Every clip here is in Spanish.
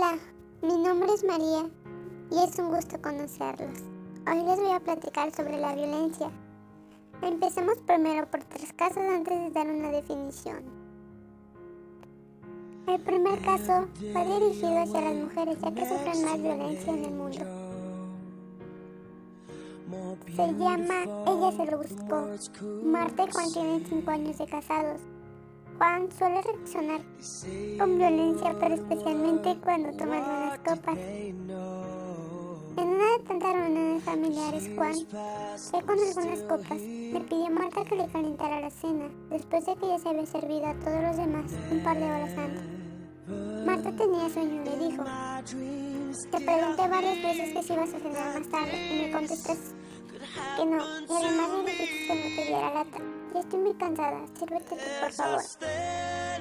Hola, mi nombre es María y es un gusto conocerlos. Hoy les voy a platicar sobre la violencia. Empecemos primero por tres casos antes de dar una definición. El primer caso fue dirigido hacia las mujeres ya que sufren más violencia en el mundo. Se llama Ella se lo buscó. Marta y Juan tienen 5 años de casados. Juan suele reaccionar con violencia, pero especialmente cuando toma algunas copas. En una de tantas reuniones familiares, Juan, ya con algunas copas, le pidió a Marta que le calentara la cena, después de que ya se había servido a todos los demás un par de horas antes. Marta tenía sueño y le dijo, te pregunté varias veces que si ibas a cenar más tarde y me contestaste que no, y además me dijiste que diera lata. Ya estoy muy cansada, sírvete tú, por favor.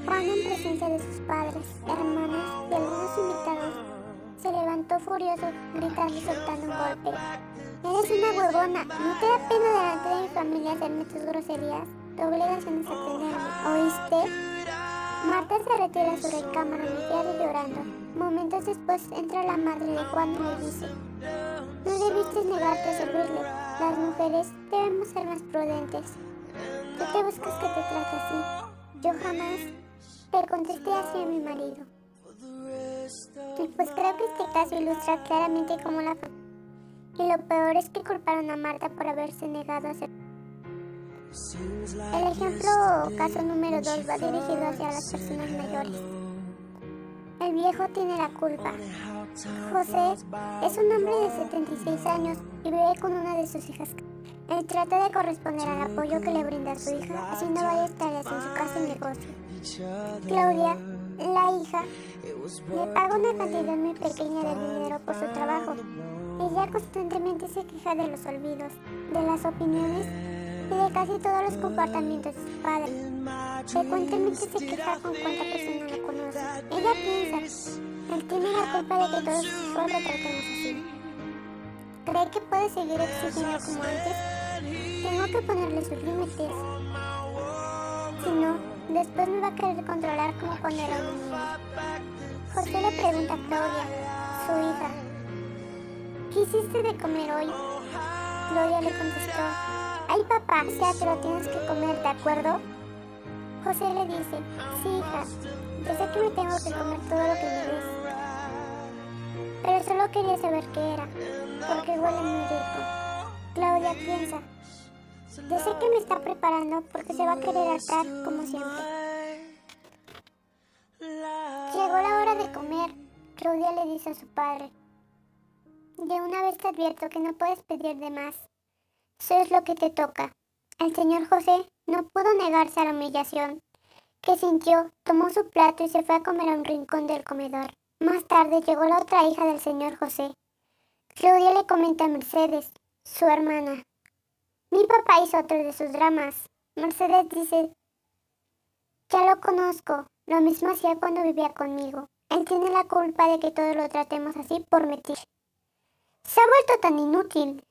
Juan, en presencia de sus padres, hermanos y algunos invitados, se levantó furioso, gritando y soltando un golpe. Eres una huevona, ¿no te da pena delante de mi familia hacerme tus groserías? Tu obligación es atenderme, ¿oíste? Marta se retira a su recámara, y llorando. Momentos después entra la madre de Juan y le dice, no debiste negarte a servirle. Las mujeres debemos ser más prudentes. ¿Tú te buscas que te trate así? Yo jamás te contesté así a mi marido. Y pues creo que este caso ilustra claramente cómo la y lo peor es que culparon a Marta por haberse negado a ser. El ejemplo caso número 2 va dirigido hacia las personas mayores. Viejo tiene la culpa. José es un hombre de 76 años y vive con una de sus hijas. Él trata de corresponder al apoyo que le brinda su hija haciendo varias tareas en su casa y negocio. Claudia, la hija, le paga una cantidad muy pequeña de dinero por su trabajo. Ella constantemente se queja de los olvidos, de las opiniones y de casi todos los comportamientos de su padre. Frecuentemente se queja con cuánta persona. Ella piensa, él tiene la culpa de que todos lo tratemos así. ¿Cree que puede seguir exigiendo como antes? Tengo que ponerle sus límites. Si no, después me va a querer controlar como cuando era un niño. José le pregunta a Claudia, su hija, ¿qué hiciste de comer hoy? Claudia le contestó, ay papá, ya te lo tienes que comer, ¿de acuerdo? José le dice, sí hija, yo sé que me tengo que comer todo lo que me des. Pero solo quería saber qué era, porque huele muy rico. Claudia piensa, yo sé que me está preparando porque se va a querer hartar como siempre. Llegó la hora de comer, Claudia le dice a su padre. De una vez te advierto que no puedes pedir de más. Eso es lo que te toca. El señor José no pudo negarse a la humillación que sintió, tomó su plato y se fue a comer a un rincón del comedor. Más tarde llegó la otra hija del señor José. Claudia le comenta a Mercedes, su hermana. Mi papá hizo otro de sus dramas. Mercedes dice, ya lo conozco, lo mismo hacía cuando vivía conmigo. Él tiene la culpa de que todos lo tratemos así por metir. Se ha vuelto tan inútil.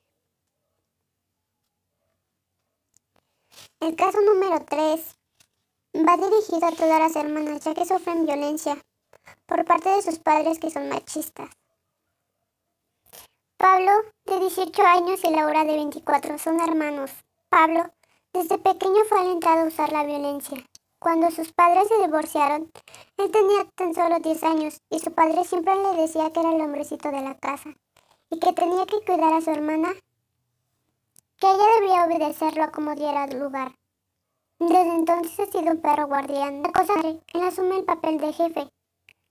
El caso número 3 va dirigido a todas las hermanas ya que sufren violencia por parte de sus padres que son machistas. Pablo, de 18 años, y Laura, de 24, son hermanos. Pablo, desde pequeño fue alentado a usar la violencia. Cuando sus padres se divorciaron, él tenía tan solo 10 años y su padre siempre le decía que era el hombrecito de la casa y que tenía que cuidar a su hermana que ella debía obedecerlo como diera lugar. Desde entonces ha sido un perro guardián. La cosa él asume el papel de jefe.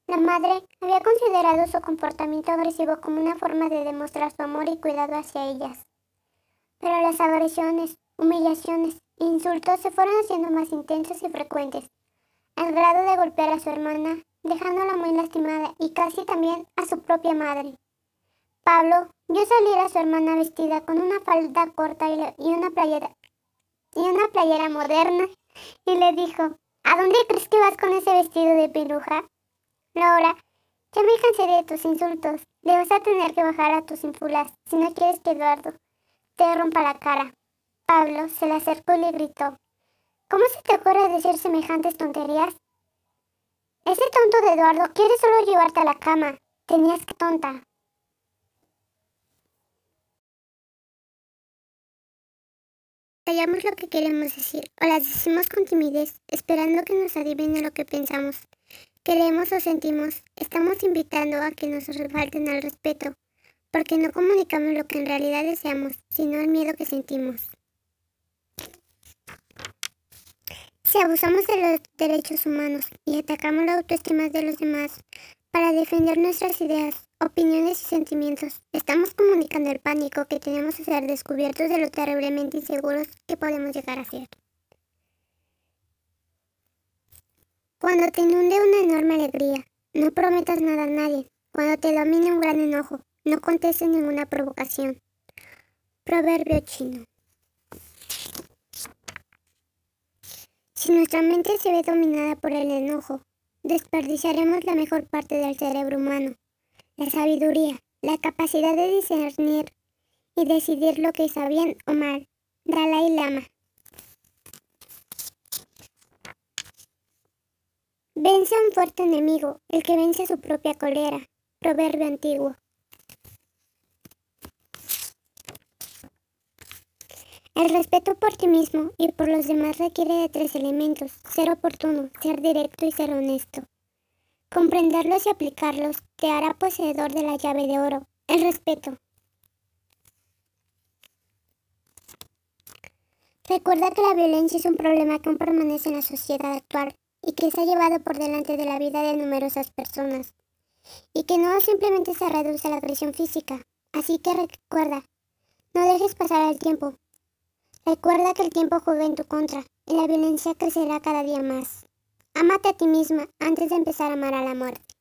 La madre había considerado su comportamiento agresivo como una forma de demostrar su amor y cuidado hacia ellas. Pero las agresiones, humillaciones e insultos se fueron haciendo más intensos y frecuentes, al grado de golpear a su hermana, dejándola muy lastimada y casi también a su propia madre. Pablo vio salir a su hermana vestida con una falda corta y, una playera y una playera moderna y le dijo, ¿A dónde crees que vas con ese vestido de peluja? Laura, ya me cansé de tus insultos. Le vas a tener que bajar a tus infulas si no quieres que Eduardo te rompa la cara. Pablo se le acercó y le gritó, ¿Cómo se te ocurre decir semejantes tonterías? Ese tonto de Eduardo quiere solo llevarte a la cama. Tenías que tonta. Callamos lo que queremos decir o las decimos con timidez, esperando que nos adivinen lo que pensamos. Queremos o sentimos, estamos invitando a que nos falten al respeto, porque no comunicamos lo que en realidad deseamos, sino el miedo que sentimos. Si abusamos de los derechos humanos y atacamos la autoestima de los demás para defender nuestras ideas, opiniones y sentimientos, estamos comunicando el pánico que tenemos a ser descubiertos de lo terriblemente inseguros que podemos llegar a ser. Cuando te inunde una enorme alegría, no prometas nada a nadie. Cuando te domine un gran enojo, no contestes ninguna provocación. Proverbio chino. Si nuestra mente se ve dominada por el enojo, desperdiciaremos la mejor parte del cerebro humano, la sabiduría, la capacidad de discernir y decidir lo que está bien o mal. Dalai Lama. Vence a un fuerte enemigo, el que vence a su propia cólera. Proverbio antiguo. El respeto por ti mismo y por los demás requiere de tres elementos. Ser oportuno, ser directo y ser honesto. Comprenderlos y aplicarlos te hará poseedor de la llave de oro, el respeto. Recuerda que la violencia es un problema que aún permanece en la sociedad actual y que se ha llevado por delante de la vida de numerosas personas. Y que no simplemente se reduce a la agresión física. Así que recuerda, no dejes pasar el tiempo. Recuerda que el tiempo juega en tu contra y la violencia crecerá cada día más. Amate a ti misma antes de empezar a amar a la muerte.